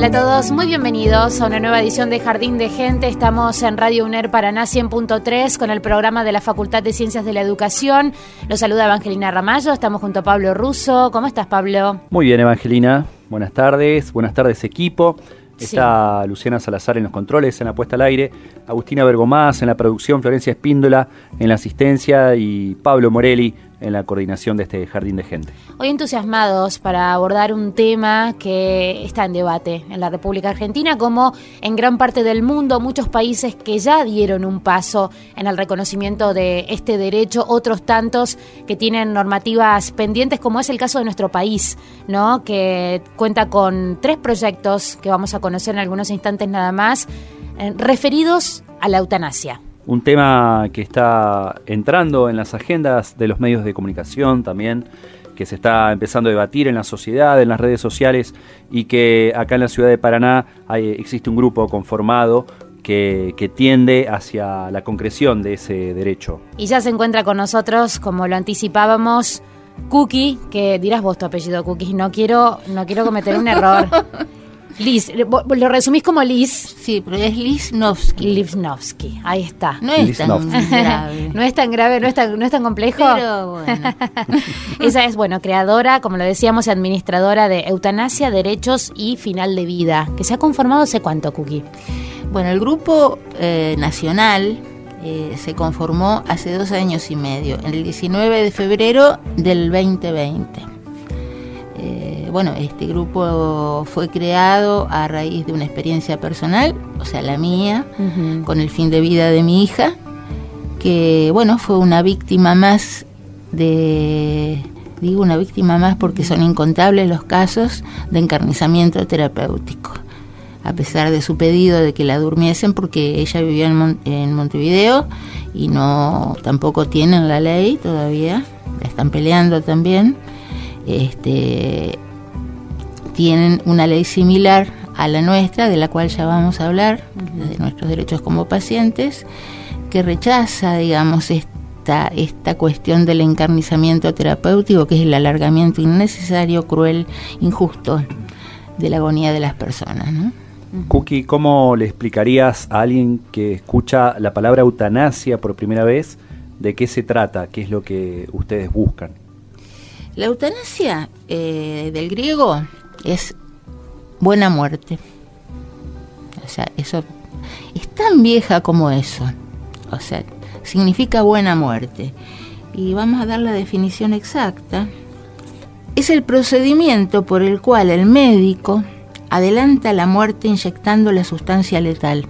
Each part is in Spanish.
Hola a todos, muy bienvenidos a una nueva edición de Jardín de Gente. Estamos en Radio UNER Paraná 100.3 con el programa de la Facultad de Ciencias de la Educación. Los saluda Evangelina Ramallo, estamos junto a Pablo Russo. ¿Cómo estás, Pablo? Muy bien, Evangelina. Buenas tardes. Buenas tardes, equipo. Está Luciana Salazar en los controles, en la puesta al aire, Agustina Bergomás en la producción, Florencia Espíndola en la asistencia y Pablo Morelli en la coordinación de este jardín de gente. Hoy entusiasmados para abordar un tema que está en debate en la República Argentina, como en gran parte del mundo, muchos países que ya dieron un paso en el reconocimiento de este derecho, otros tantos que tienen normativas pendientes, como es el caso de nuestro país, ¿no? Que cuenta con tres proyectos que vamos a conocer en algunos instantes nada más, eh, referidos a la eutanasia. Un tema que está entrando en las agendas de los medios de comunicación también, que se está empezando a debatir en la sociedad, en las redes sociales y que acá en la ciudad de Paraná hay- existe un grupo conformado que, que tiende hacia la concreción de ese derecho. Y ya se encuentra con nosotros, como lo anticipábamos, Cookie, que dirás vos tu apellido, Cookie. No quiero, no quiero cometer un error. Liz, lo resumís como Liz Sí, pero es Lisnowski. Livnovsky. Ahí está. No es tan grave. No es tan grave, no es tan, no es tan complejo. Pero bueno. Ella es, bueno, creadora, como lo decíamos, administradora de Eutanasia, Derechos y Final de Vida, que se ha conformado hace cuánto, Cookie. Bueno, el grupo eh, nacional eh, se conformó hace dos años y medio, el 19 de febrero del 2020. Eh, bueno, este grupo fue creado a raíz de una experiencia personal, o sea, la mía, con el fin de vida de mi hija, que bueno, fue una víctima más de, digo una víctima más porque son incontables los casos de encarnizamiento terapéutico, a pesar de su pedido de que la durmiesen porque ella vivía en, Mon- en Montevideo y no tampoco tienen la ley todavía, la están peleando también. Este, tienen una ley similar a la nuestra, de la cual ya vamos a hablar, de nuestros derechos como pacientes, que rechaza, digamos, esta, esta cuestión del encarnizamiento terapéutico, que es el alargamiento innecesario, cruel, injusto de la agonía de las personas. ¿no? Cookie, ¿cómo le explicarías a alguien que escucha la palabra eutanasia por primera vez de qué se trata, qué es lo que ustedes buscan? La eutanasia eh, del griego es buena muerte. O sea, eso es tan vieja como eso. O sea, significa buena muerte. Y vamos a dar la definición exacta. Es el procedimiento por el cual el médico adelanta la muerte inyectando la sustancia letal,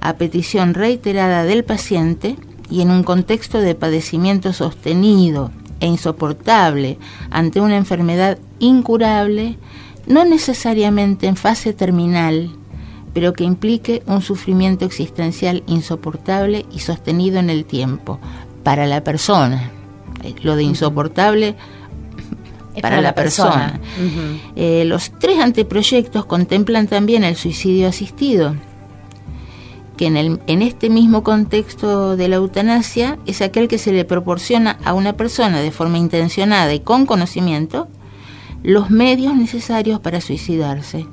a petición reiterada del paciente y en un contexto de padecimiento sostenido e insoportable ante una enfermedad incurable, no necesariamente en fase terminal, pero que implique un sufrimiento existencial insoportable y sostenido en el tiempo para la persona. Lo de insoportable para, la, persona. Eh, los tres anteproyectos contemplan también el suicidio asistido, que en, el, en este mismo contexto de la eutanasia es aquel que se le proporciona a una persona de forma intencionada y con conocimiento los medios necesarios para suicidarse,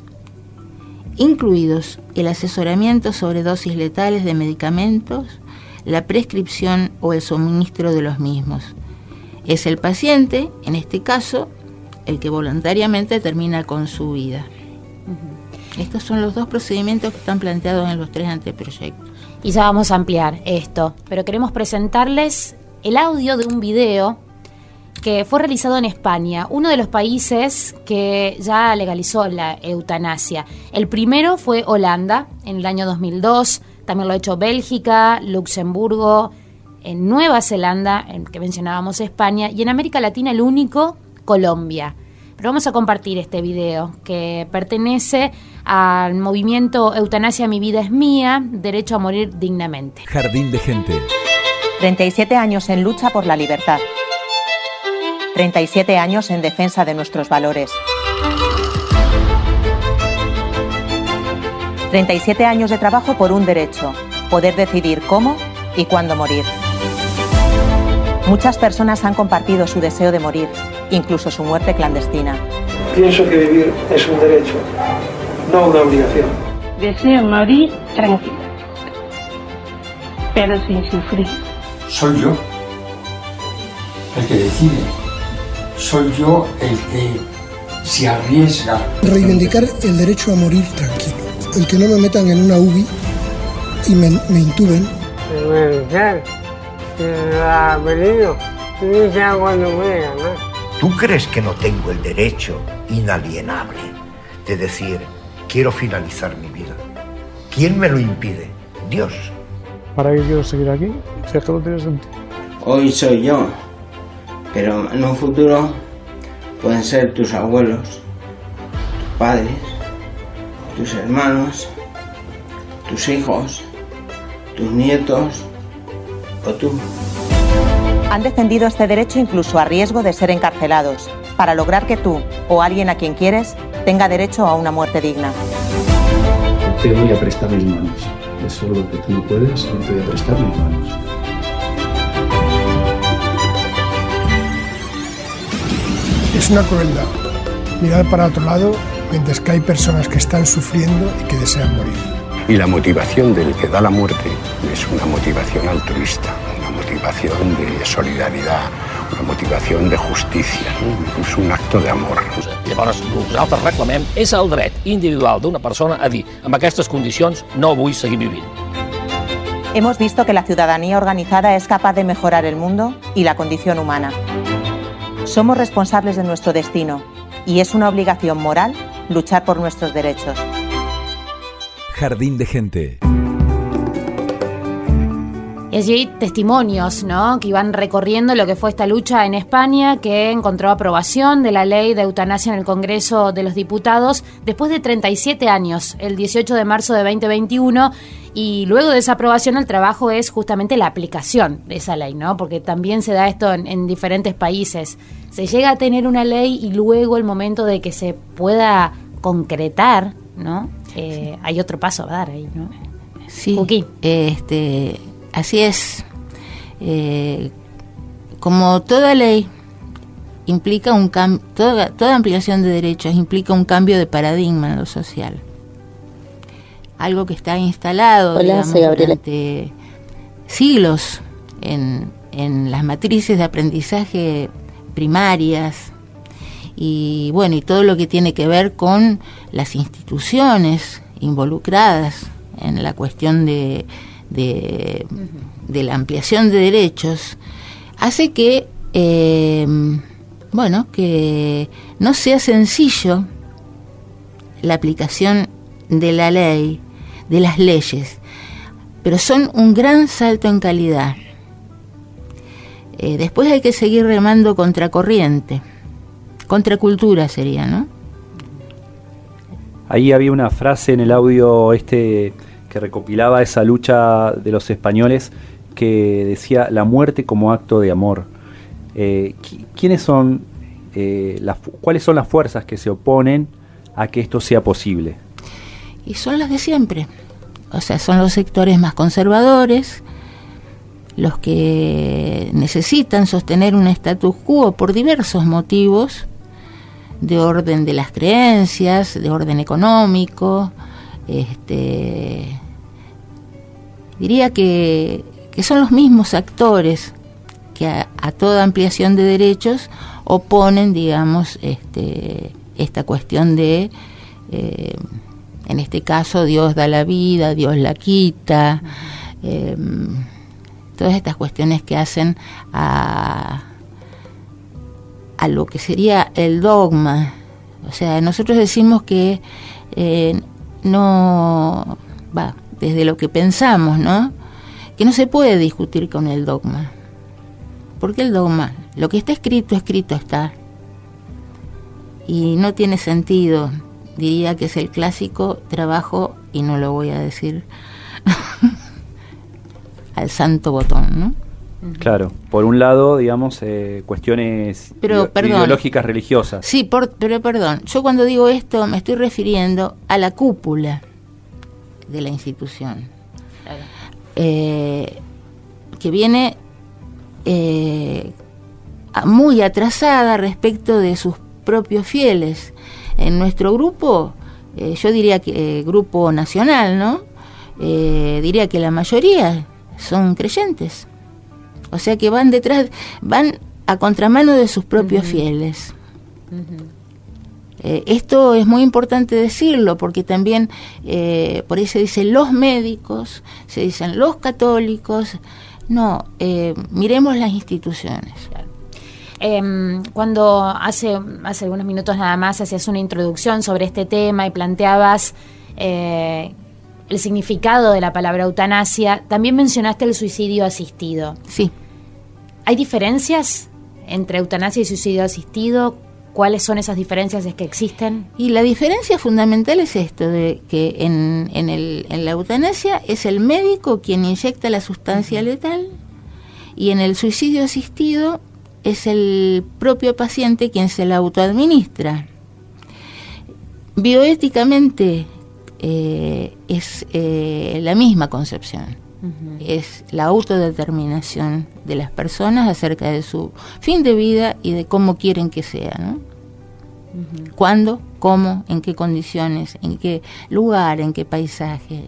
incluidos el asesoramiento sobre dosis letales de medicamentos, la prescripción o el suministro de los mismos. Es el paciente, en este caso, el que voluntariamente termina con su vida. Estos son los dos procedimientos que están planteados en los tres anteproyectos. Y ya vamos a ampliar esto, pero queremos presentarles el audio de un video que fue realizado en España, uno de los países que ya legalizó la eutanasia. El primero fue Holanda en el año 2002, también lo ha hecho Bélgica, Luxemburgo, en Nueva Zelanda, en que mencionábamos España, y en América Latina el único, Colombia. Pero vamos a compartir este video que pertenece al movimiento Eutanasia Mi Vida es Mía, Derecho a Morir Dignamente. Jardín de Gente. 37 años en lucha por la libertad. 37 años en defensa de nuestros valores. 37 años de trabajo por un derecho, poder decidir cómo y cuándo morir. Muchas personas han compartido su deseo de morir, incluso su muerte clandestina. Pienso que vivir es un derecho, no una obligación. Deseo morir tranquila, pero sin sufrir. Soy yo el que decide soy yo el que se arriesga. Reivindicar el derecho a morir tranquilo, el que no me metan en una UBI y me, me intuben. ¿Tú crees que no tengo el derecho inalienable de decir, quiero finalizar mi vida? ¿Quién me lo impide? Dios. ¿Para qué quiero seguir aquí? Si es que no tiene sentido. Hoy soy yo, pero en un futuro pueden ser tus abuelos, tus padres, tus hermanos, tus hijos, tus nietos o tú. Han defendido este derecho incluso a riesgo de ser encarcelados, para lograr que tú o alguien a quien quieres tenga derecho a una muerte digna. Te voy a prestar mis manos. Eso es lo que tú no puedes, no te voy a prestar mis manos. Es una crueldad mirar para otro lado mientras que hay personas que están sufriendo y que desean morir. Y la motivación del que da la muerte es una motivación altruista, una motivación de solidaridad, una motivación de justicia, incluso un acto de amor. Llavors, el que nosaltres reclamem és el dret individual d'una persona a dir amb aquestes condicions no vull seguir vivint. Hemos visto que la ciudadanía organizada es capaz de mejorar el mundo y la condición humana. Somos responsables de nuestro destino y es una obligación moral luchar por nuestros derechos. Jardín de Gente. Y allí hay testimonios, ¿no? Que iban recorriendo lo que fue esta lucha en España, que encontró aprobación de la ley de eutanasia en el Congreso de los Diputados después de 37 años, el 18 de marzo de 2021. Y luego de esa aprobación, el trabajo es justamente la aplicación de esa ley, ¿no? Porque también se da esto en, en diferentes países. Se llega a tener una ley y luego el momento de que se pueda concretar, ¿no? Eh, hay otro paso a dar ahí, ¿no? Sí. Este, así es. Eh, como toda ley implica un cambio, toda, toda ampliación de derechos implica un cambio de paradigma en lo social. Algo que está instalado durante siglos en, en las matrices de aprendizaje primarias y bueno, y todo lo que tiene que ver con las instituciones involucradas en la cuestión de, de, la ampliación de derechos, hace que, eh, bueno, que no sea sencillo la aplicación de la ley, de las leyes, pero son un gran salto en calidad. Eh, después hay que seguir remando contracorriente, contracultura sería, ¿no? Ahí había una frase en el audio este que recopilaba esa lucha de los españoles que decía la muerte como acto de amor. Eh, ¿Quiénes son eh, cuáles son las fuerzas que se oponen a que esto sea posible. Y son las de siempre. O sea, son los sectores más conservadores, los que necesitan sostener un status quo por diversos motivos, de orden de las creencias, de orden económico, este, diría que, son los mismos actores que a, toda ampliación de derechos oponen, digamos, este, esta cuestión de, eh, en este caso, Dios da la vida, Dios la quita, eh, todas estas cuestiones que hacen a, a lo que sería el dogma. O sea, nosotros decimos que eh, no, va, desde lo que pensamos, ¿no? Que no se puede discutir con el dogma. Porque el dogma, lo que está escrito, escrito está. Y no tiene sentido. Diría que es el clásico trabajo, y no lo voy a decir al santo botón, ¿no? Claro, por un lado, digamos, eh, cuestiones Pero, ide- perdón. ideológicas religiosas. Sí, por, pero perdón, yo cuando digo esto me estoy refiriendo a la cúpula de la institución, eh, que viene eh, muy atrasada respecto de sus propios fieles. En nuestro grupo, eh, yo diría que eh, grupo nacional, ¿no? Eh, diría que la mayoría son creyentes. O sea que van detrás, van a contramano de sus propios fieles. Eh, esto es muy importante decirlo porque también eh, por ahí se dicen los médicos, se dicen los católicos. No, eh, miremos las instituciones. Em, cuando hace, hace algunos minutos nada más hacías una introducción sobre este tema y planteabas eh, el significado de la palabra eutanasia, también mencionaste el suicidio asistido. Sí. ¿Hay diferencias entre eutanasia y suicidio asistido? ¿Cuáles son esas diferencias que existen? Y la diferencia fundamental es esto, de que en, en, el, en la eutanasia es el médico quien inyecta la sustancia letal y en el suicidio asistido es el propio paciente quien se la autoadministra. Bioéticamente eh, es eh, la misma concepción. Es la autodeterminación de las personas acerca de su fin de vida y de cómo quieren que sea, ¿no? ¿Cuándo? ¿Cómo? ¿En qué condiciones? ¿En qué lugar? ¿En qué paisaje?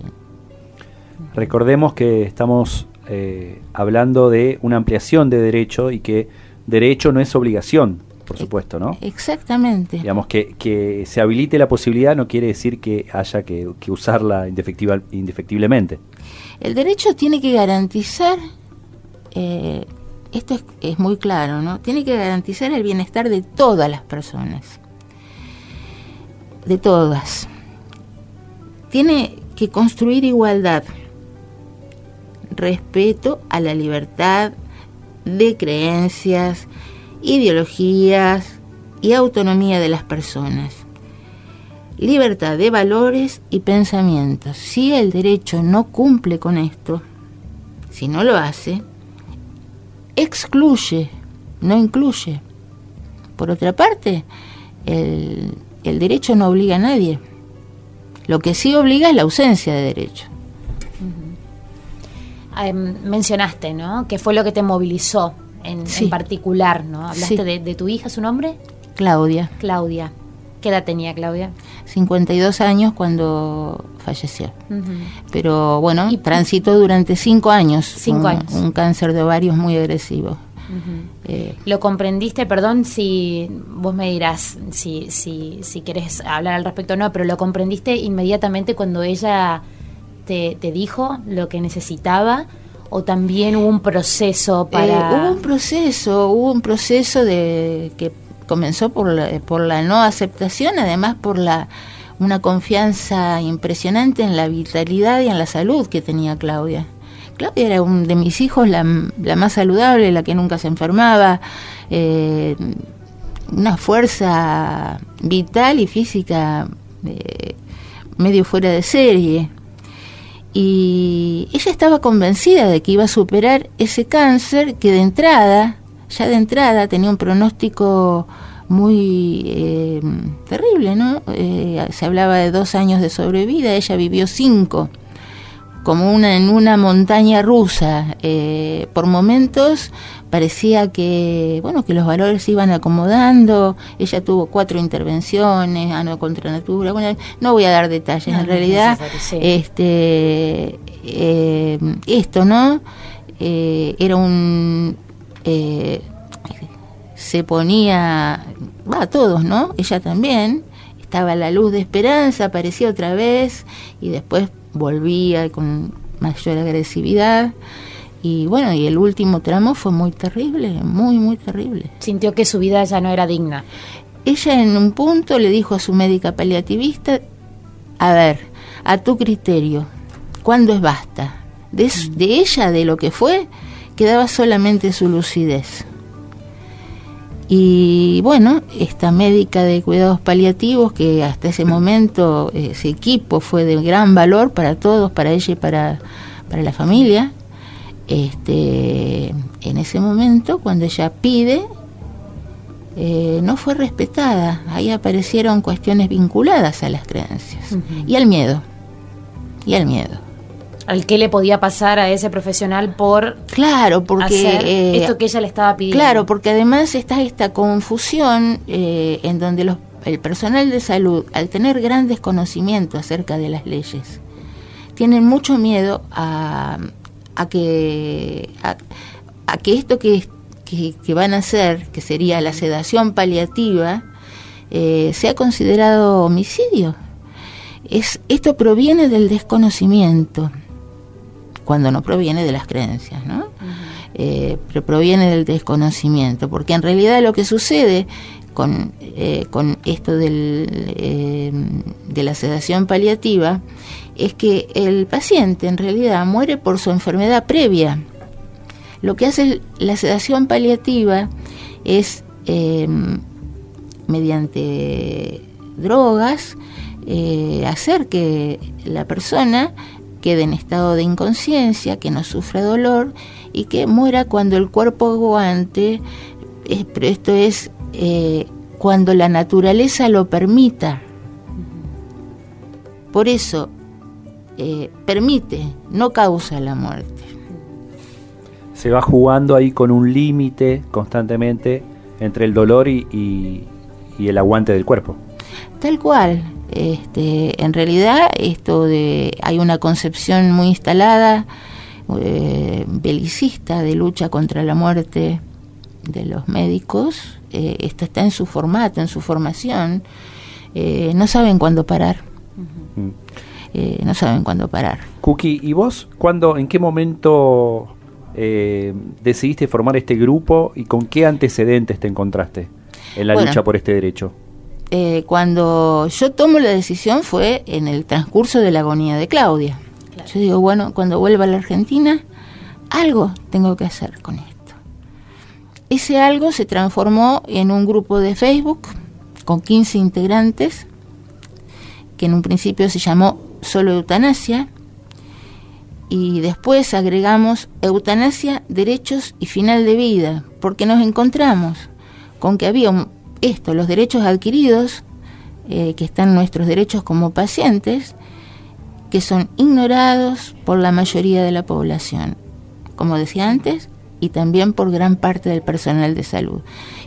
Recordemos que estamos eh, hablando de una ampliación de derecho y que derecho no es obligación, por supuesto, ¿no? Exactamente. Digamos que, que se habilite la posibilidad no quiere decir que haya que, que usarla indefectible- indefectiblemente. El derecho tiene que garantizar, eh, esto es, es muy claro, ¿no? Tiene que garantizar el bienestar de todas las personas. De todas. Tiene que construir igualdad, respeto a la libertad de creencias, ideologías y autonomía de las personas. Libertad de valores y pensamientos. Si el derecho no cumple con esto, si no lo hace, excluye, no incluye. Por otra parte, el, el derecho no obliga a nadie. Lo que sí obliga es la ausencia de derecho. Em, mencionaste, ¿no? ¿Qué fue lo que te movilizó en, Sí. en particular, ¿no? Hablaste Sí. de, de tu hija, ¿su nombre? Claudia, Claudia. ¿Qué edad tenía Claudia? 52 años cuando falleció. Pero bueno, transitó durante cinco años. Cinco un, años. Un cáncer de ovarios muy agresivo. Eh, ¿Lo comprendiste? Perdón si vos me dirás si, si, si querés hablar al respecto o no, pero ¿lo comprendiste inmediatamente cuando ella te, te dijo lo que necesitaba? ¿O también hubo un proceso para...? Eh, hubo un proceso, hubo un proceso de que comenzó por la, por la no aceptación, además por la una confianza impresionante en la vitalidad y en la salud que tenía Claudia. Claudia era un de mis hijos la, la más saludable, la que nunca se enfermaba, eh, una fuerza vital y física eh, medio fuera de serie. Y ella estaba convencida de que iba a superar ese cáncer que de entrada, ya de entrada, tenía un pronóstico muy eh, terrible, ¿no? Eh, se hablaba de dos años de sobrevida, ella vivió cinco, como una en una montaña rusa. Eh, por momentos parecía que, bueno, que los valores se iban acomodando. Ella tuvo cuatro intervenciones, ano contra natura. Bueno, no voy a dar detalles. en realidad, este, esto, ¿no? era un se ponía, va, a todos, ¿no? Ella también, estaba la luz de esperanza, aparecía otra vez y después volvía con mayor agresividad. Y bueno, y el último tramo fue muy terrible, muy, muy terrible. Sintió que su vida ya no era digna. Ella en un punto le dijo a su médica paliativista, a ver, a tu criterio, ¿cuándo es basta? De, de ella, de lo que fue, quedaba solamente su lucidez. Y bueno, esta médica de cuidados paliativos, que hasta ese momento ese equipo fue de gran valor para todos, para ella y para, para la familia, este, en ese momento, cuando ella pide, eh, no fue respetada. Ahí aparecieron cuestiones vinculadas a las creencias y al miedo. Y al miedo al qué le podía pasar a ese profesional por claro porque eh, esto que ella le estaba pidiendo claro porque además está esta confusión eh, en donde los, el personal de salud al tener grandes conocimientos acerca de las leyes tienen mucho miedo a, a que a, que esto que, que, van a hacer que sería la sedación paliativa eh, sea considerado homicidio es, esto proviene del desconocimiento cuando no proviene de las creencias, ¿no? Eh, pero proviene del desconocimiento, porque en realidad lo que sucede con, eh, con esto del, eh, de la sedación paliativa es que el paciente en realidad muere por su enfermedad previa. Lo que hace la sedación paliativa es mediante drogas hacer que la persona quede en estado de inconsciencia, que no sufra dolor y que muera cuando el cuerpo aguante, esto es eh, cuando la naturaleza lo permita. Por eso, eh, permite, no causa la muerte. Se va jugando ahí con un límite constantemente entre el dolor y el aguante del cuerpo. Tal cual, este, en realidad, esto de hay una concepción muy instalada, eh, belicista de lucha contra la muerte de los médicos. Eh, esto está en su formato, en su formación. Eh, no saben cuándo parar. No saben cuándo parar. Cookie, ¿y vos cuándo, en qué momento decidiste formar este grupo y con qué antecedentes te encontraste en la lucha por este derecho? Eh, cuando yo tomo la decisión fue en el transcurso de la agonía de Claudia. Yo digo, bueno, cuando vuelva a la Argentina, algo tengo que hacer con esto. Ese algo se transformó en un grupo de Facebook con 15 integrantes, que en un principio se llamó Solo Eutanasia, y después agregamos Eutanasia, Derechos y Final de Vida, porque nos encontramos con que había esto, los derechos adquiridos, eh, que están nuestros derechos como pacientes, que son ignorados por la mayoría de la población, como decía antes, y también por gran parte del personal de salud.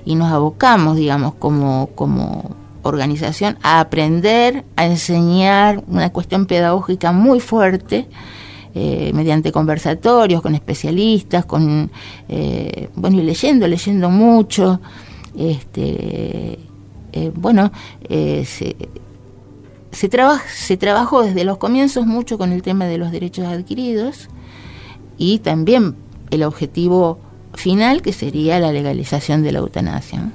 Y nos abocamos, digamos, como, como organización a aprender, a enseñar una cuestión pedagógica muy fuerte, eh, mediante conversatorios con especialistas, con, eh, bueno, y leyendo, leyendo mucho, este, eh, bueno, se, se, se trabajó desde los comienzos mucho con el tema de los derechos adquiridos y también el objetivo final que sería la legalización de la eutanasia.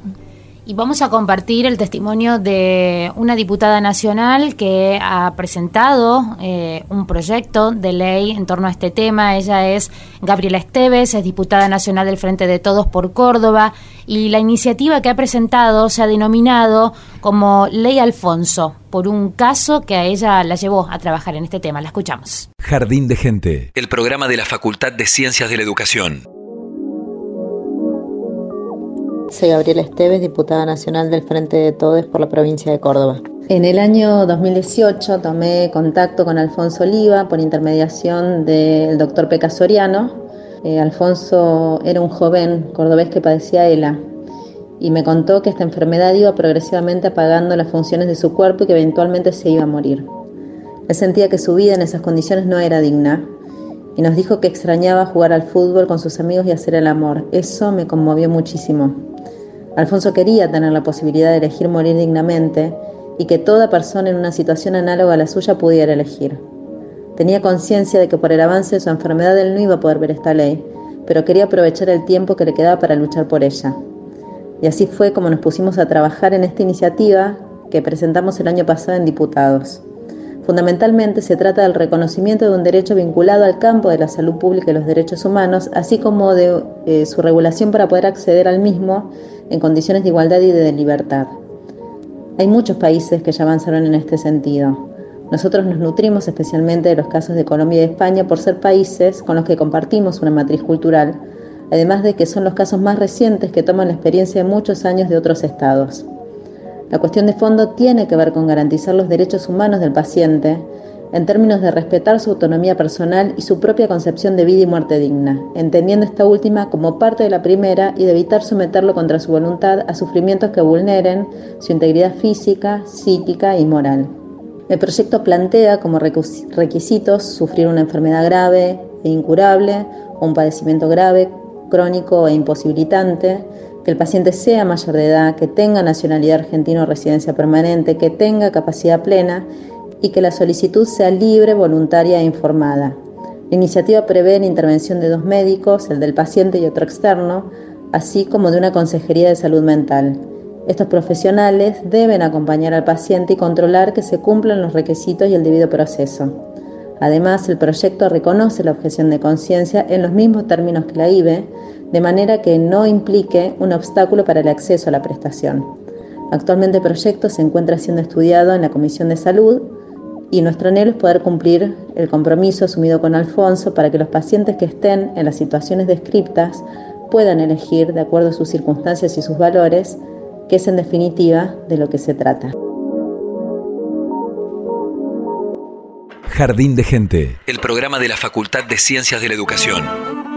Y vamos a compartir el testimonio de una diputada nacional que ha presentado eh, un proyecto de ley en torno a este tema. Ella es Gabriela Esteves, es diputada nacional del Frente de Todos por Córdoba y la iniciativa que ha presentado se ha denominado como Ley Alfonso por un caso que a ella la llevó a trabajar en este tema. La escuchamos. Jardín de Gente, el programa de la Facultad de Ciencias de la Educación. Soy Gabriela Esteves, diputada nacional del Frente de Todes por la provincia de Córdoba. En el año 2018 tomé contacto con Alfonso Oliva por intermediación del doctor Peca Soriano. Eh, Alfonso era un joven cordobés que padecía ELA y me contó que esta enfermedad iba progresivamente apagando las funciones de su cuerpo y que eventualmente se iba a morir. Él sentía que su vida en esas condiciones no era digna y nos dijo que extrañaba jugar al fútbol con sus amigos y hacer el amor. Eso me conmovió muchísimo. Alfonso quería tener la posibilidad de elegir morir dignamente y que toda persona en una situación análoga a la suya pudiera elegir. Tenía conciencia de que por el avance de su enfermedad él no iba a poder ver esta ley, pero quería aprovechar el tiempo que le quedaba para luchar por ella. Y así fue como nos pusimos a trabajar en esta iniciativa que presentamos el año pasado en Diputados. Fundamentalmente se trata del reconocimiento de un derecho vinculado al campo de la salud pública y los derechos humanos, así como de eh, su regulación para poder acceder al mismo en condiciones de igualdad y de libertad. Hay muchos países que ya avanzaron en este sentido. Nosotros nos nutrimos especialmente de los casos de Colombia y de España por ser países con los que compartimos una matriz cultural, además de que son los casos más recientes que toman la experiencia de muchos años de otros estados. La cuestión de fondo tiene que ver con garantizar los derechos humanos del paciente en términos de respetar su autonomía personal y su propia concepción de vida y muerte digna, entendiendo esta última como parte de la primera y de evitar someterlo contra su voluntad a sufrimientos que vulneren su integridad física, psíquica y moral. El proyecto plantea como requisitos sufrir una enfermedad grave e incurable o un padecimiento grave, crónico e imposibilitante, el paciente sea mayor de edad, que tenga nacionalidad argentina o residencia permanente, que tenga capacidad plena y que la solicitud sea libre, voluntaria e informada. La iniciativa prevé la intervención de dos médicos, el del paciente y otro externo, así como de una consejería de salud mental. Estos profesionales deben acompañar al paciente y controlar que se cumplan los requisitos y el debido proceso. Además, el proyecto reconoce la objeción de conciencia en los mismos términos que la IBE, de manera que no implique un obstáculo para el acceso a la prestación. Actualmente el proyecto se encuentra siendo estudiado en la Comisión de Salud y nuestro anhelo es poder cumplir el compromiso asumido con Alfonso para que los pacientes que estén en las situaciones descriptas puedan elegir de acuerdo a sus circunstancias y sus valores, que es en definitiva de lo que se trata. Jardín de Gente, el programa de la Facultad de Ciencias de la Educación.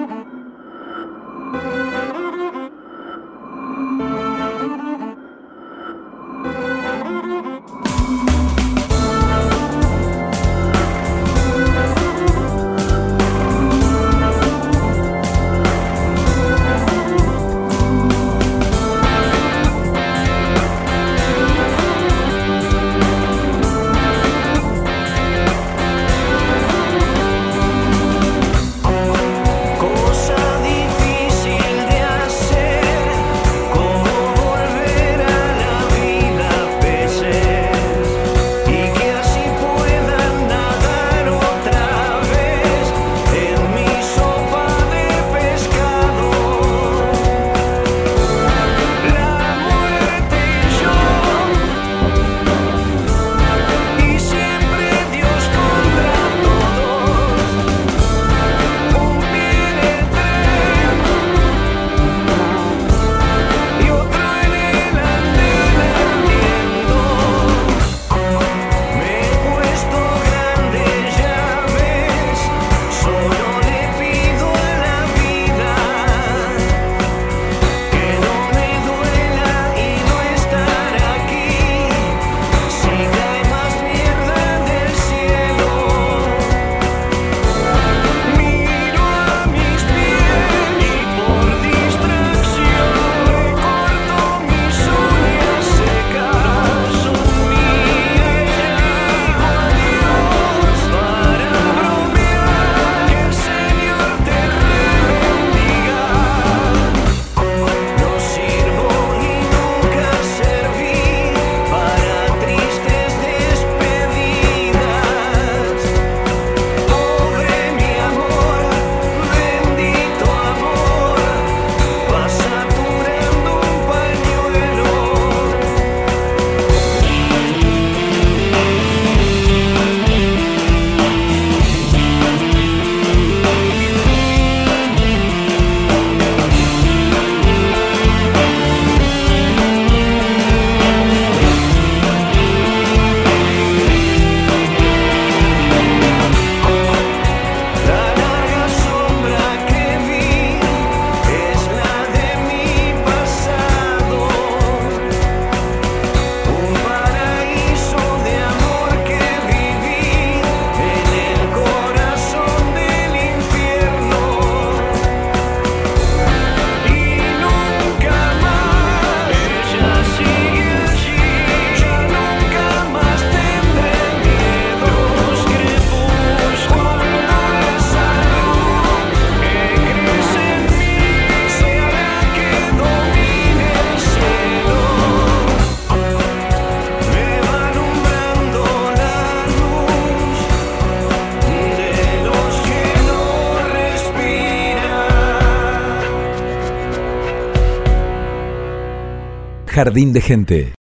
Jardín de Gente.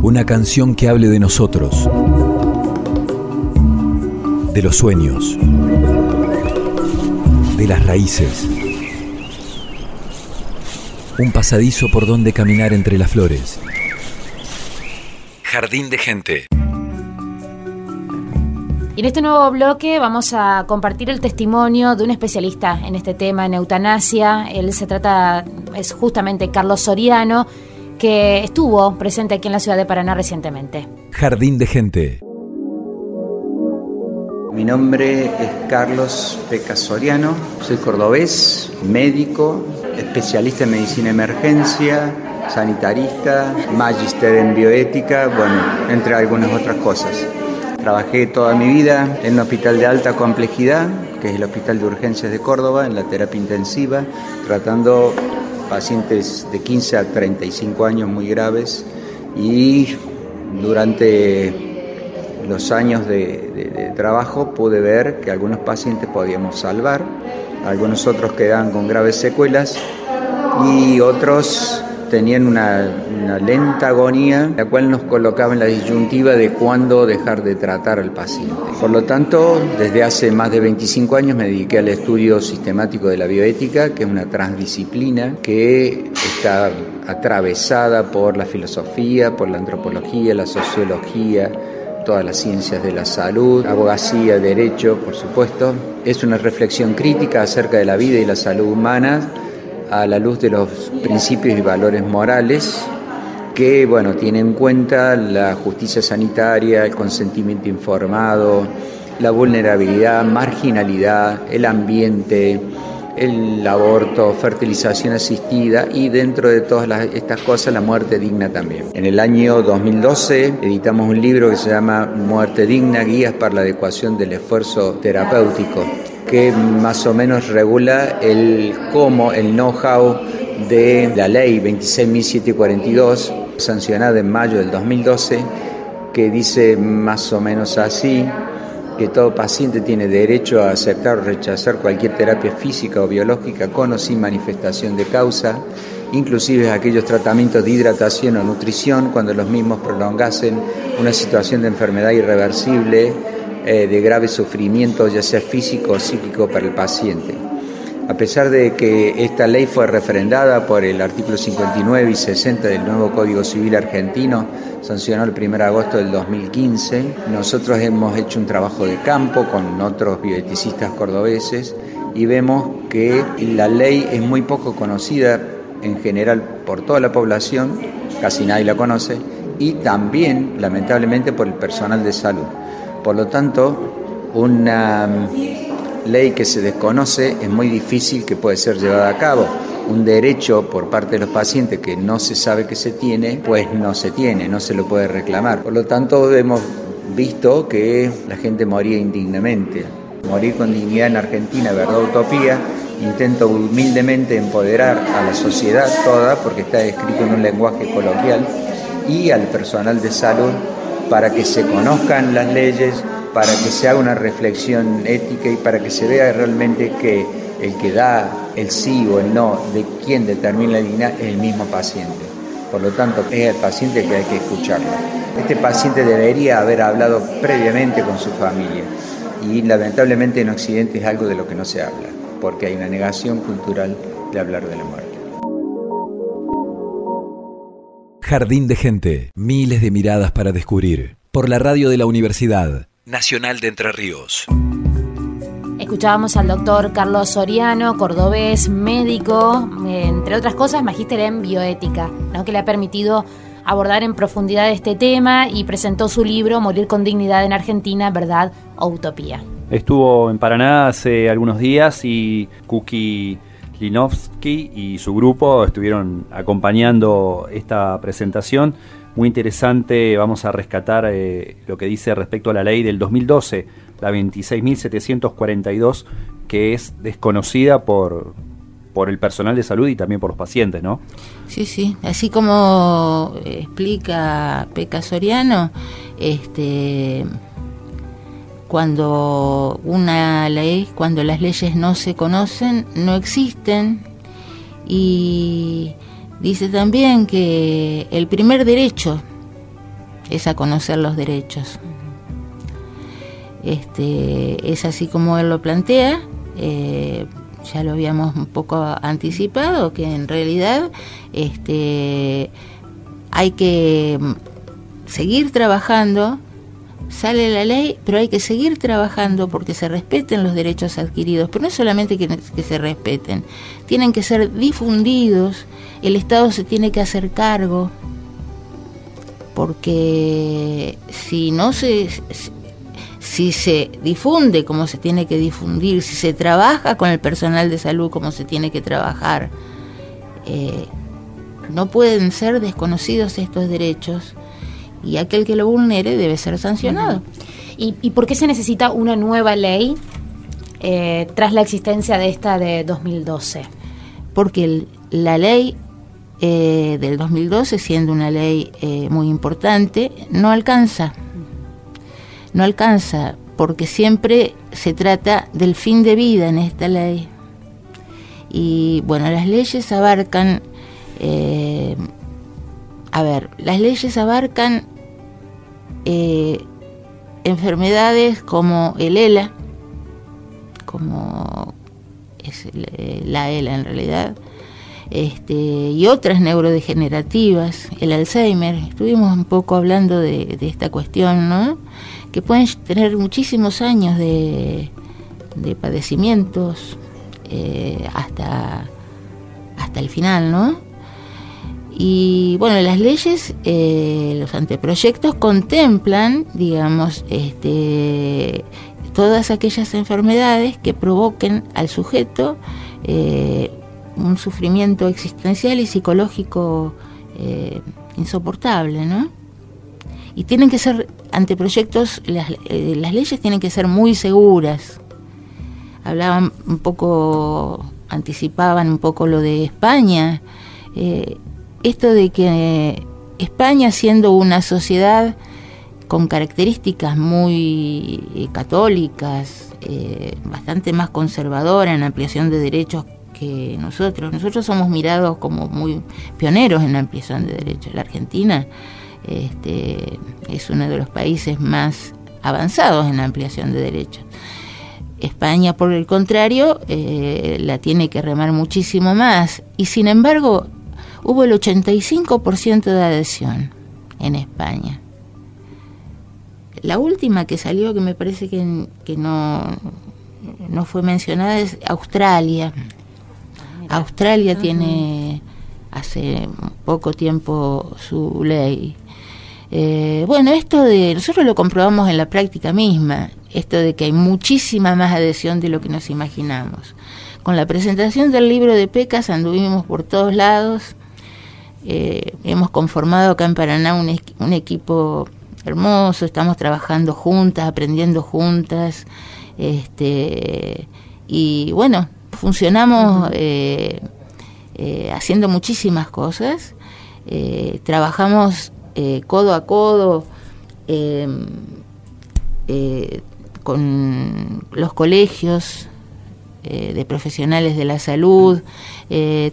Una canción que hable de nosotros, de los sueños, de las raíces. Un pasadizo por donde caminar entre las flores. Jardín de Gente. Y en este nuevo bloque vamos a compartir el testimonio de un especialista en este tema, en eutanasia. Él se trata, es justamente Carlos Soriano, que estuvo presente aquí en la ciudad de Paraná recientemente. Jardín de Gente. Mi nombre es Carlos Peca Soriano, soy cordobés, médico, especialista en medicina emergencia, sanitarista, magister en bioética, bueno, entre algunas otras cosas. Trabajé toda mi vida en un hospital de alta complejidad, que es el Hospital de Urgencias de Córdoba, en la terapia intensiva, tratando pacientes de 15 a 35 años muy graves y durante los años de, trabajo pude ver que algunos pacientes podíamos salvar, algunos otros quedaban con graves secuelas y otros tenían una, lenta agonía, la cual nos colocaba en la disyuntiva de cuándo dejar de tratar al paciente. Por lo tanto, desde hace más de 25 años me dediqué al estudio sistemático de la bioética, que es una transdisciplina que está atravesada por la filosofía, por la antropología, la sociología, todas las ciencias de la salud, abogacía, derecho, por supuesto. Es una reflexión crítica acerca de la vida y la salud humana a la luz de los principios y valores morales que bueno, tiene en cuenta la justicia sanitaria, el consentimiento informado, la vulnerabilidad, marginalidad, el ambiente, el aborto, fertilización asistida y dentro de todas estas cosas la muerte digna también. En el año 2012 editamos un libro que se llama Muerte digna, guías para la adecuación del esfuerzo terapéutico que más o menos regula el cómo, el know-how de la ley 26.742, sancionada en mayo del 2012, que dice más o menos así, que todo paciente tiene derecho a aceptar o rechazar cualquier terapia física o biológica con o sin manifestación de causa, inclusive aquellos tratamientos de hidratación o nutrición cuando los mismos prolongasen una situación de enfermedad irreversible eh, de grave sufrimiento, ya sea físico o psíquico, para el paciente. A pesar de que esta ley fue refrendada por el artículo 59 y 60 del nuevo Código Civil argentino, sancionado el 1 de agosto del 2015, nosotros hemos hecho un trabajo de campo con otros bioeticistas cordobeses y vemos que la ley es muy poco conocida en general por toda la población, casi nadie la conoce, y también, lamentablemente, por el personal de salud. Por lo tanto, una ley que se desconoce es muy difícil que puede ser llevada a cabo. Un derecho por parte de los pacientes que no se sabe que se tiene, pues no se tiene, no se lo puede reclamar. Por lo tanto, hemos visto que la gente moría indignamente. Morir con dignidad en Argentina, verdad, utopía. Intento humildemente empoderar a la sociedad toda, porque está escrito en un lenguaje coloquial, y al personal de salud para que se conozcan las leyes, para que se haga una reflexión ética y para que se vea realmente que el que da el sí o el no de quien determina la dignidad es el mismo paciente. Por lo tanto, es el paciente que hay que escucharlo. Este paciente debería haber hablado previamente con su familia y lamentablemente en Occidente es algo de lo que no se habla, porque hay una negación cultural de hablar de la muerte. Jardín de Gente, miles de miradas para descubrir. Por la radio de la Universidad Nacional de Entre Ríos. Escuchábamos al doctor Carlos Soriano, cordobés, médico, entre otras cosas, magíster en bioética, ¿no? que le ha permitido abordar en profundidad este tema y presentó su libro Morir con dignidad en Argentina, verdad o utopía. Estuvo en Paraná hace algunos días y Kuki Linovsky y su grupo estuvieron acompañando esta presentación. Muy interesante, vamos a rescatar eh, lo que dice respecto a la ley del 2012, la 26.742, que es desconocida por, por el personal de salud y también por los pacientes, ¿no? Sí, sí, así como explica Peca Soriano, este cuando una ley, cuando las leyes no se conocen, no existen y dice también que el primer derecho es a conocer los derechos. Este, es así como él lo plantea, eh, ya lo habíamos un poco anticipado, que en realidad este, hay que seguir trabajando, sale la ley, pero hay que seguir trabajando porque se respeten los derechos adquiridos, pero no solamente que, se respeten, tienen que ser difundidos, el Estado se tiene que hacer cargo, porque si no se si se difunde como se tiene que difundir, si se trabaja con el personal de salud como se tiene que trabajar, eh, no pueden ser desconocidos estos derechos y aquel que lo vulnere debe ser sancionado. ¿Y, por qué se necesita una nueva ley eh, tras la existencia de esta de 2012? Porque la ley eh, del 2012, siendo una ley muy importante, no alcanza no alcanza, porque siempre se trata del fin de vida en esta ley. Y bueno, las leyes abarcan, eh, a ver, las leyes abarcan eh, enfermedades como el ELA, como es la ELA en realidad, este, y otras neurodegenerativas, el Alzheimer, estuvimos un poco hablando de, de esta cuestión, ¿no? que pueden tener muchísimos años de, padecimientos eh, hasta, hasta el final, ¿no? Y bueno, las leyes, eh, los anteproyectos contemplan, digamos, este, todas aquellas enfermedades que provoquen al sujeto eh, un sufrimiento existencial y psicológico insoportable, ¿no? y tienen que ser anteproyectos, las, eh, leyes tienen que ser muy seguras. Hablaban un poco, anticipaban un poco lo de España. Eh, esto de que España siendo una sociedad con características muy eh, católicas, bastante más conservadora en ampliación de derechos que nosotros. Nosotros somos mirados como muy pioneros en la ampliación de derechos. La Argentina este, es uno de los países más avanzados en la ampliación de derechos. España, por el contrario, eh, la tiene que remar muchísimo más y sin embargo hubo el 85% de adhesión en España. La última que salió, que me parece que, no, no fue mencionada, es Australia. Australia tiene hace poco tiempo su ley eh, bueno, esto de, nosotros lo comprobamos en la práctica misma, esto de que hay muchísima más adhesión de lo que nos imaginamos. Con la presentación del libro de Pecas anduvimos por todos lados, eh, hemos conformado acá en Paraná un, un, equipo hermoso, estamos trabajando juntas, aprendiendo juntas, este, y bueno, funcionamos eh, haciendo muchísimas cosas, trabajamos eh, codo a codo em, eh, con los colegios eh, de profesionales de la salud,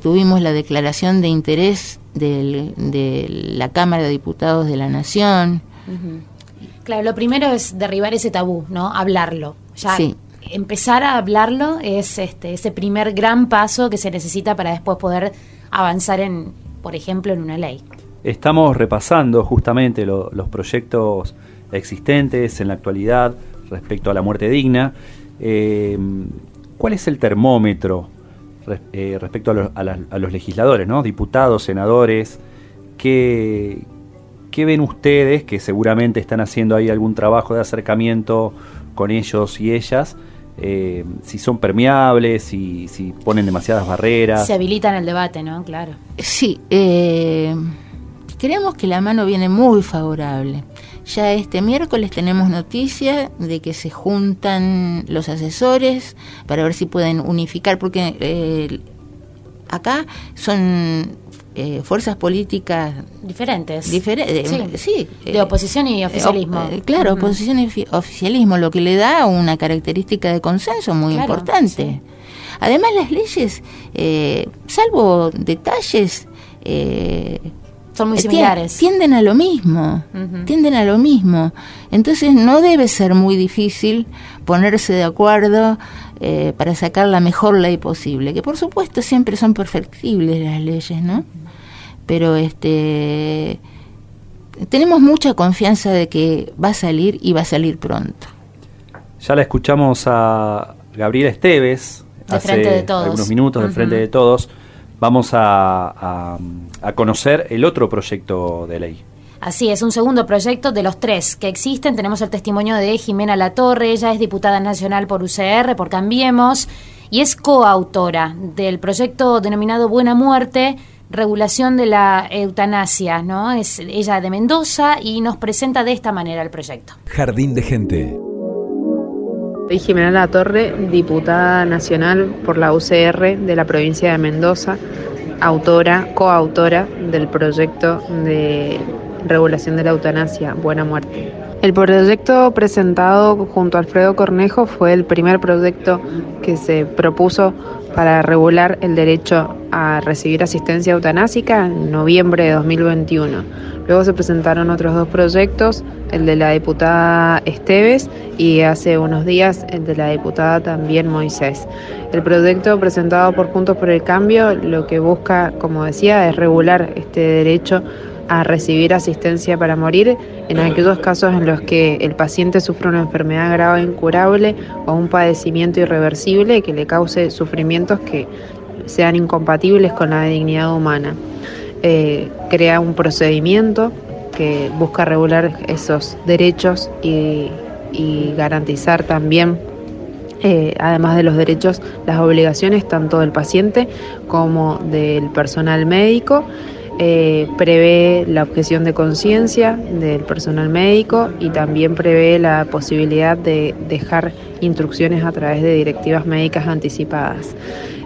tuvimos la declaración de interés de la Cámara de Diputados de la Nación. Claro, lo primero es derribar ese tabú, ¿no? Hablarlo. Ya empezar a hablarlo es este ese primer gran paso que se necesita para después poder avanzar en, por ejemplo, en una ley. Estamos repasando justamente los proyectos existentes en la actualidad respecto a la muerte digna. Eh, ¿Cuál es el termómetro eh, respecto a, los legisladores, ¿no? diputados, senadores? ¿qué, ¿Qué ven ustedes que seguramente están haciendo ahí algún trabajo de acercamiento con ellos y ellas? Eh, si son permeables, si, si ponen demasiadas barreras. Se habilitan el debate, ¿no? Claro. Sí, eh, Creemos que la mano viene muy favorable. Ya este miércoles tenemos noticia de que se juntan los asesores para ver si pueden unificar, porque eh, acá son eh, fuerzas políticas diferentes. Diferentes, sí, de oposición y oficialismo. claro, oposición y oficialismo, lo que le da una característica de consenso muy importante. Además, las leyes, salvo detalles, eh, Son muy tien- similares. Tienden a lo mismo, tienden a lo mismo. Entonces no debe ser muy difícil ponerse de acuerdo eh, para sacar la mejor ley posible, que por supuesto siempre son perfectibles las leyes, ¿no? Pero este tenemos mucha confianza de que va a salir y va a salir pronto. Ya la escuchamos a Gabriela Esteves De hace Frente de Todos. algunos minutos del. Frente de Todos. Vamos a, a- a conocer el otro proyecto de ley. Así es, un segundo proyecto de los tres que existen. Tenemos el testimonio de Jimena Latorre, ella es diputada nacional por UCR, por Cambiemos, y es coautora del proyecto denominado Buena Muerte, regulación de la eutanasia, ¿no? Es ella de Mendoza y nos presenta de esta manera el proyecto. Jardín de gente. Soy Jimena La Torre, diputada nacional por la UCR de la provincia de Mendoza, autora, coautora del proyecto de regulación de la eutanasia, Buena Muerte. El proyecto presentado junto a Alfredo Cornejo fue el primer proyecto que se propuso para regular el derecho a recibir asistencia eutanásica en noviembre de 2021. Luego se presentaron otros dos proyectos, el de la diputada Esteves y hace unos días el de la diputada también Moisés. El proyecto presentado por Juntos por el Cambio lo que busca, como decía, es regular este derecho a recibir asistencia para morir en aquellos casos en los que el paciente sufre una enfermedad grave incurable o un padecimiento irreversible que le cause sufrimientos que sean incompatibles con la dignidad humana. Eh, crea un procedimiento que busca regular esos derechos y, y garantizar también eh, además de los derechos, las obligaciones tanto del paciente como del personal médico. Eh, prevé la objeción de conciencia del personal médico y también prevé la posibilidad de dejar instrucciones a través de directivas médicas anticipadas.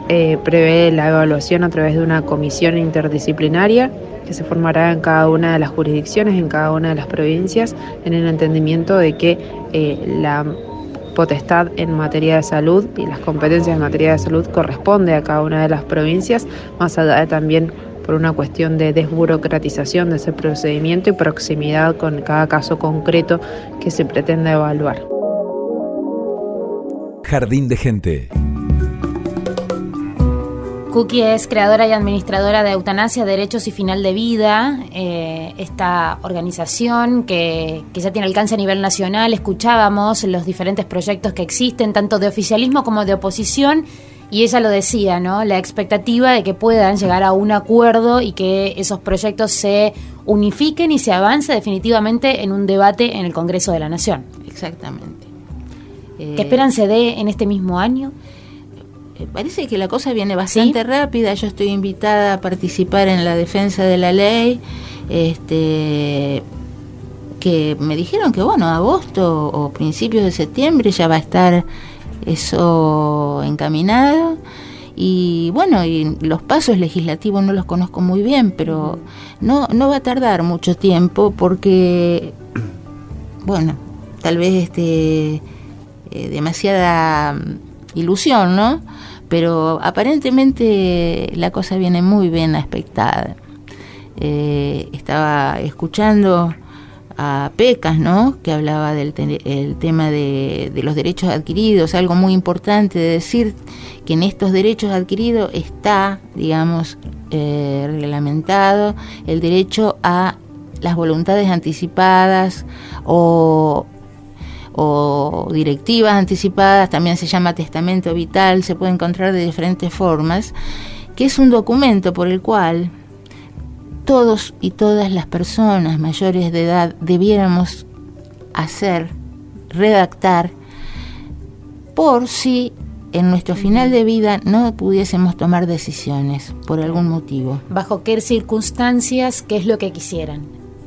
Eh, prevé la evaluación a través de una comisión interdisciplinaria que se formará en cada una de las jurisdicciones, en cada una de las provincias, en el entendimiento de que eh, la potestad en materia de salud y las competencias en materia de salud corresponde a cada una de las provincias, más allá de también por una cuestión de desburocratización de ese procedimiento y proximidad con cada caso concreto que se pretende evaluar. Jardín de gente. Cookie es creadora y administradora de Eutanasia, Derechos y Final de Vida, eh, esta organización que, que ya tiene alcance a nivel nacional. Escuchábamos los diferentes proyectos que existen, tanto de oficialismo como de oposición, y ella lo decía, ¿no? La expectativa de que puedan llegar a un acuerdo y que esos proyectos se unifiquen y se avance definitivamente en un debate en el Congreso de la Nación. Exactamente. ¿Qué esperan se dé en este mismo año? Eh, Parece que la cosa viene bastante rápida. Yo estoy invitada a participar en la defensa de la ley. Este, que me dijeron que, bueno, agosto o principios de septiembre ya va a estar eso encaminado. Y bueno, y los pasos legislativos no los conozco muy bien, pero no, no va a tardar mucho tiempo porque, bueno, tal vez este eh, demasiada mm, ilusión, ¿no? Pero aparentemente la cosa viene muy bien aspectada. Eh, estaba escuchando a Pecas, ¿no? Que hablaba del te- el tema de, de los derechos adquiridos, algo muy importante de decir que en estos derechos adquiridos está, digamos, eh, reglamentado el derecho a las voluntades anticipadas o o directivas anticipadas, también se llama testamento vital, se puede encontrar de diferentes formas, que es un documento por el cual todos y todas las personas mayores de edad debiéramos hacer, redactar, por si en nuestro final de vida no pudiésemos tomar decisiones por algún motivo. ¿Bajo qué circunstancias? ¿Qué es lo que quisieran?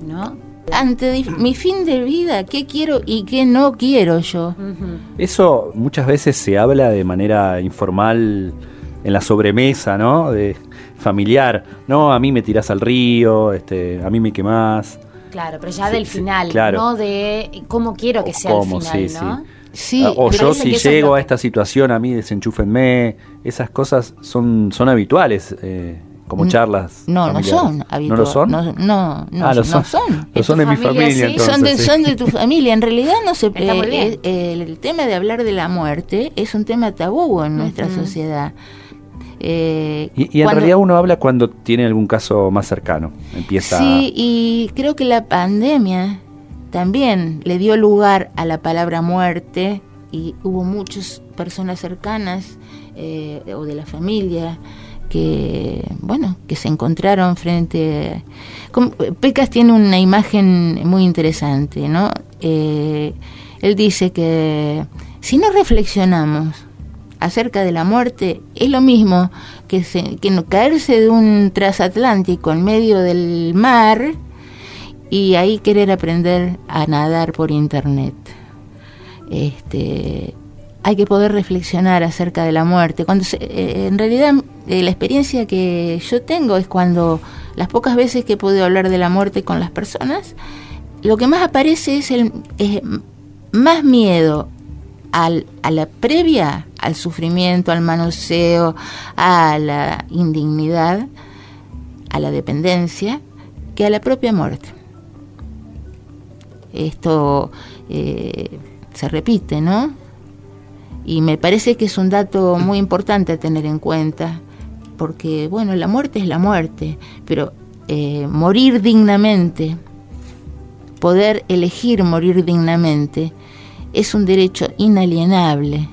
¿No? Ante mi fin de vida, ¿qué quiero y qué no quiero yo? Eso muchas veces se habla de manera informal en la sobremesa, ¿no? De familiar. No, a mí me tirás al río, este, a mí me quemás. Claro, pero ya del final, claro. no de cómo quiero que sea ¿Cómo? el final, Sí, ¿no? Sí, Ah, o yo si llego a esta situación, a mí desenchúfenme. Esas cosas son, son habituales. eh, como N- charlas. No, no son ¿No habituales. lo son? No, no, no, Ah, lo no son. son. Lo son de mi familia, entonces. son, de, sí. son de tu familia. En realidad no se eh, eh, el, tema de hablar de la muerte es un tema tabú en nuestra sociedad. Eh, Y, y en cuando- realidad uno habla cuando tiene algún caso más cercano. Empieza. Sí, y creo que la pandemia también le dio lugar a la palabra muerte y hubo muchas personas cercanas eh, o de la familia que, bueno, que se encontraron frente... como- Pecas tiene una imagen muy interesante, ¿no? Eh, él dice que si no reflexionamos acerca de la muerte es lo mismo que, se- que no caerse de un transatlántico en medio del mar y ahí querer aprender a nadar por internet. Este, hay que poder reflexionar acerca de la muerte. Cuando se- eh, en realidad eh, la experiencia que yo tengo es cuando las pocas veces que he podido hablar de la muerte con las personas, lo que más aparece es el es más miedo al, a la previa, al sufrimiento, al manoseo, a la indignidad, a la dependencia, que a la propia muerte. Esto eh, se repite, ¿no? Y me parece que es un dato muy importante a tener en cuenta, porque, bueno, la muerte es la muerte, pero eh, morir dignamente, poder elegir morir dignamente, es un derecho inalienable,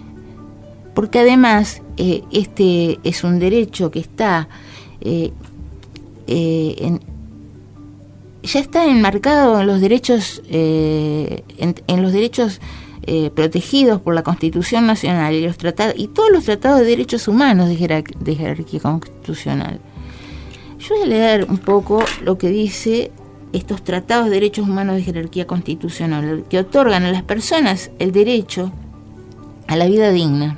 porque además eh, este es un derecho que está eh, eh, en, ya está enmarcado en los derechos en, los derechos protegidos por la Constitución Nacional y los tratados y todos los tratados de derechos humanos de, jerar- de jerarquía constitucional. Yo voy a leer un poco lo que dice estos tratados de derechos humanos de jerarquía constitucional, que otorgan a las personas el derecho a la vida digna,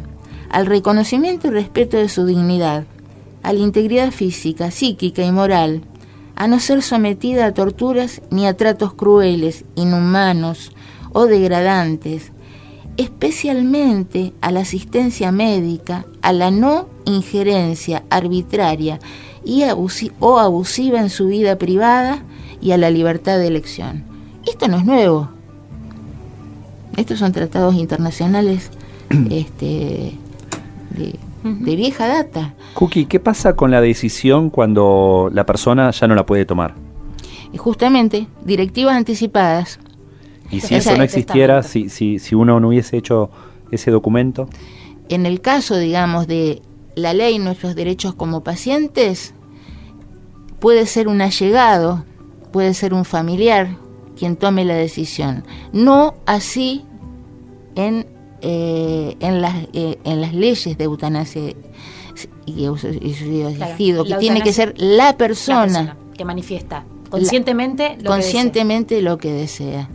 al reconocimiento y respeto de su dignidad, a la integridad física, psíquica y moral, a no ser sometida a torturas ni a tratos crueles, inhumanos o degradantes, especialmente a la asistencia médica, a la no injerencia arbitraria y o abusiva en su vida privada y a la libertad de elección. Esto no es nuevo. Estos son tratados internacionales este, de, de vieja data. Cookie, ¿qué pasa con la decisión cuando la persona ya no la puede tomar? Y justamente, directivas anticipadas. Y si Esa- eso no existiera, si, si, si uno no hubiese hecho ese documento, En el caso, digamos, de la ley nuestros derechos como pacientes, puede ser un allegado, puede ser un familiar quien tome la decisión. No así en, eh, en, las, eh, en las leyes de eutanasia y, suicidio Claro, asistido, que tiene que ser la persona, La persona que manifiesta conscientemente lo que conscientemente lo que desea.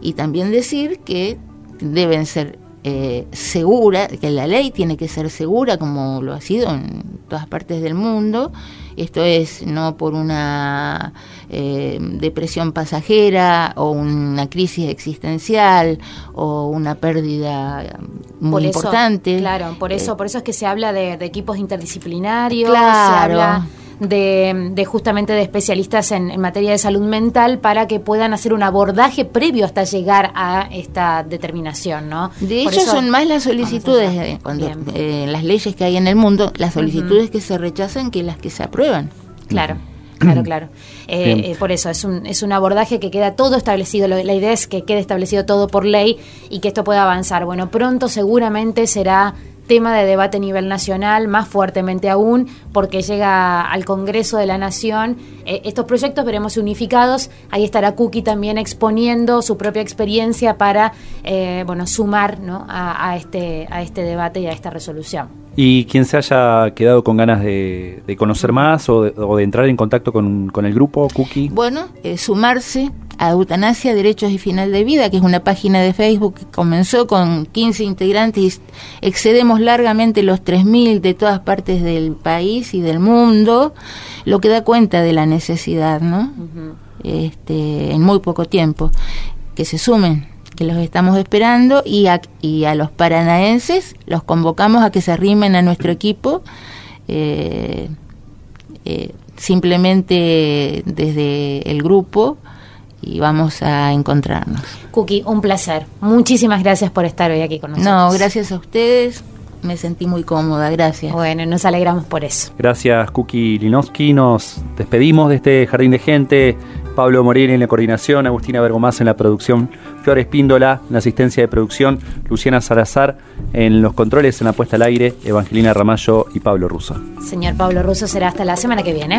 Y también decir que deben ser eh, segura, que la ley tiene que ser segura como lo ha sido en todas partes del mundo. Esto es no por una eh, depresión pasajera o una crisis existencial o una pérdida muy Por eso, importante. Claro, por eso, Eh, por eso es que se habla de, de equipos interdisciplinarios, Claro. se habla de, de justamente de especialistas en, en materia de salud mental para que puedan hacer un abordaje previo hasta llegar a esta determinación, ¿no? De Por hecho, eso- son más las solicitudes, eh, cuando eh, las leyes que hay en el mundo, las solicitudes que se rechazan que las que se aprueban. Claro. Claro, claro. Eh, eh, por eso es un, es un abordaje que queda todo establecido. Lo- la idea es que quede establecido todo por ley y que esto pueda avanzar. Bueno, pronto seguramente será tema de debate a nivel nacional, más fuertemente aún, porque llega al Congreso de la Nación. Eh, estos proyectos veremos unificados. Ahí estará Cookie también exponiendo su propia experiencia para eh, bueno, sumar ¿no? a, a este, a este debate y a esta resolución. y quien se haya quedado con ganas de, de conocer más o de, o de entrar en contacto con, con el grupo, Cookie, Bueno, eh, sumarse a Eutanasia, Derechos y Final de Vida, que es una página de Facebook que comenzó con 15 integrantes y excedemos largamente los 3.000 de todas partes del país y del mundo, lo que da cuenta de la necesidad, ¿no? este, en muy poco tiempo, que se sumen, que los estamos esperando y a, y a los paranaenses los convocamos a que se arrimen a nuestro equipo. eh, eh, simplemente desde el grupo y vamos a encontrarnos. Cookie, un placer. Muchísimas gracias por estar hoy aquí con nosotros. No, gracias a ustedes. Me sentí muy cómoda, gracias. Bueno, nos alegramos por eso. Gracias, Cookie Linowski. Nos despedimos de este jardín de gente. Pablo Morini en la coordinación, Agustina Bergomás en la producción, Flores Píndola en la asistencia de producción, Luciana Salazar en los controles en la puesta al aire, Evangelina Ramallo y Pablo Russo. Señor Pablo Russo, será hasta la semana que viene.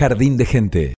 Jardín de gente.